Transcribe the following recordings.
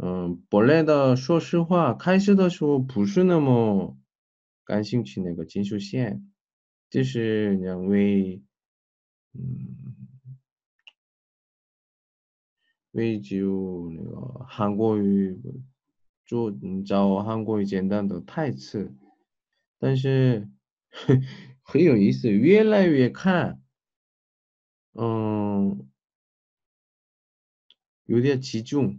嗯，本来的说实话，开始的时候不是那么感兴趣那个金属线，就是因为，嗯，为就那个韩国语做嗯教韩国语简单的太次，但是 很有意思，越来越看，嗯，有点集中。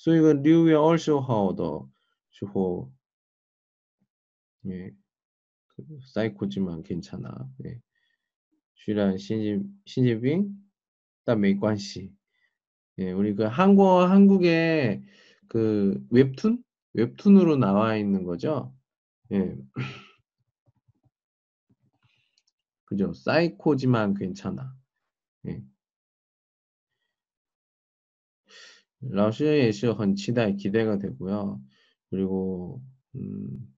所以个六月二十号的时候，예 그， 사이코지만 괜찮아. 예. 虽然신입신입但没关系. 예, 우리 그 한국 한국의 그 웹툰 웹툰으로 나와 있는 거죠. 예. 그죠? 사이코지만 괜찮아. 예. 老师也是很期待 기대가 되고요. 그리고 음,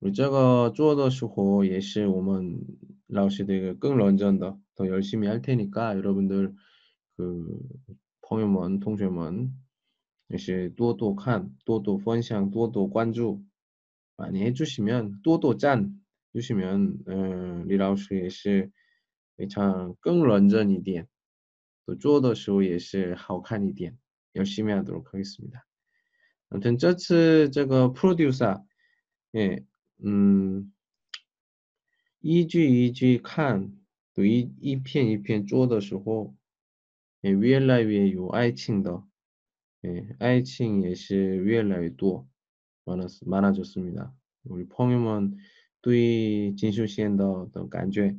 우리 这个做的时候也是我们老师的更认真的더 열심히 할 테니까 여러분들 그朋友们, 동생们 也是多多看,多多分享,多多关注 많이 해주시면 多多赞 주시면 어, 리老师也是非常更认真一点 做的时候也是好看一点，열심히하도록하겠습니다. 아무튼 这次这个 producer 哎，嗯，一句一句看，读一一片一片做的时候，也越来越有爱情的，哎，爱情也是越来越多，많았많아졌습니 다。 우리朋友们对金秀贤的的感觉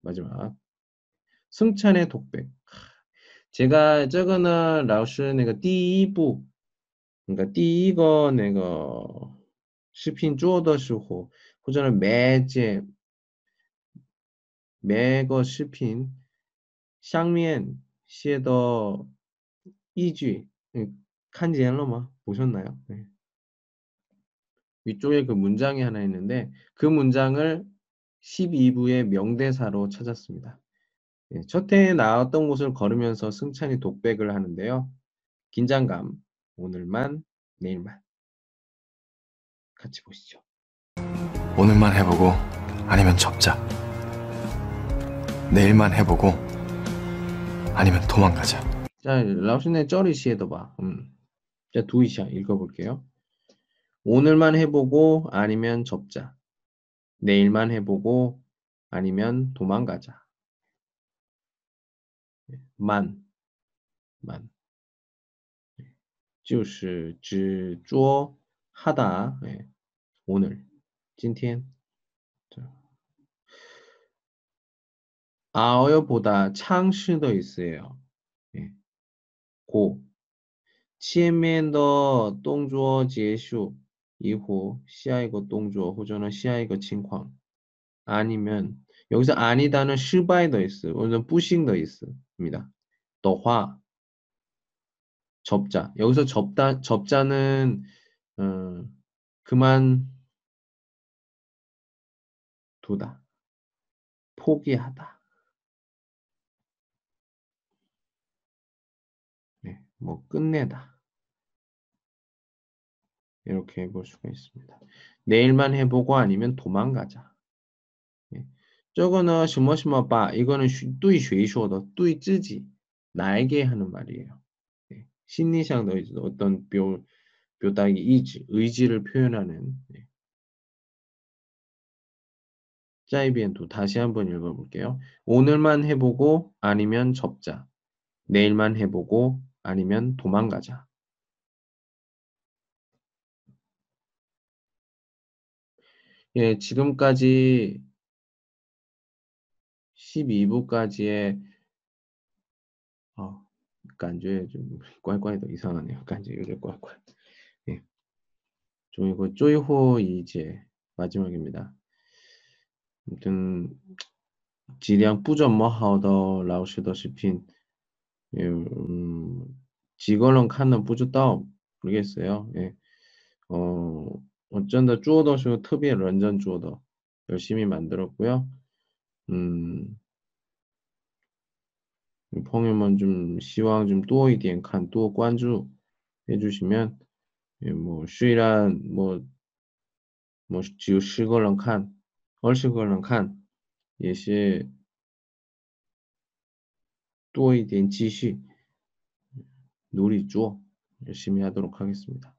마지막 승찬의 독백. 제가 저거는 라오스 내가 第一部 그러니까 第一个那个视频做的时候或者 매제 매거 视频上面写的一句看见了吗? 보셨나요? 네. 위쪽에 그 문장이 하나 있는데 그 문장을 12부의 명대사로 찾았습니다. 예, 첫 해에 나왔던 곳을 걸으면서 승찬이 독백을 하는데요. 긴장감, 오늘만, 내일만. 같이 보시죠. 오늘만 해보고 아니면 접자. 내일만 해보고 아니면 도망가자. 자, 라오스네 쩌리 시에도 봐. 음. 자, 두이샤 읽어볼게요. 오늘만 해보고 아니면 접자. 내일만 해보고 아니면 도망가자. 慢慢就是只做하다오늘今天아어보다창시도있어요 고前面的动作结束 以后下一个动作或者呢下一个情况아니면 여기서 아니다는 실바의 더 있어. 오늘 부싱 더 있습니다. 더 화. 접자. 여기서 접다, 접자는, 어, 그만 두다. 포기하다. 네, 뭐, 끝내다. 이렇게 볼 수가 있습니다. 내일만 해보고 아니면 도망가자. 예. 这个呢, 什么什么吧, 이거는 对谁说的?对自己, 나에게 하는 말이에요. 예. 심리상의 어떤 biểu, biểu达의 의지, 의지를 표현하는 예. 짜이비엔도 다시 한번 읽어볼게요. 오늘만 해보고 아니면 접자. 내일만 해보고 아니면 도망가자. 예, 지금까지 12부까지의 어, 간주에 좀 꽈이꽈이 더 이상하네요. 간주 요새 꽈이꽈이. 예. 그리고 쪼이호 이제 마지막입니다. 아무튼 지량 뿌전 뭐하더 라오시더 시핀 예, 음, 지걸런 칸은 뿌주다 모르겠어요. 예. 어, 어쩐다 쭈어더쇼 특비의 런전 쭈어더 열심히 만들었고요. 음, 펑유먼 좀 시황 좀 또이 디엔 칸또 관주 해주시면 예, 뭐 쉬란 뭐뭐 지우 시걸랑 칸 얼시걸랑 칸 예시 또이 디엔 지시 예, 놀이 쭈어 열심히 하도록 하겠습니다.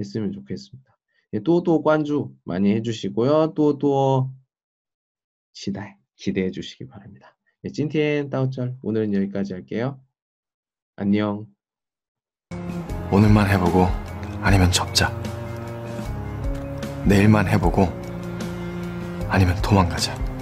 했으면 좋겠습니다. 예, 또또 관주 많이 해주시고요. 또또 시달 기대해 주시기 바랍니다. 예, 찐티엔 따오쩔 오늘은 여기까지 할게요. 안녕. 오늘만 해보고 아니면 접자. 내일만 해보고 아니면 도망가자.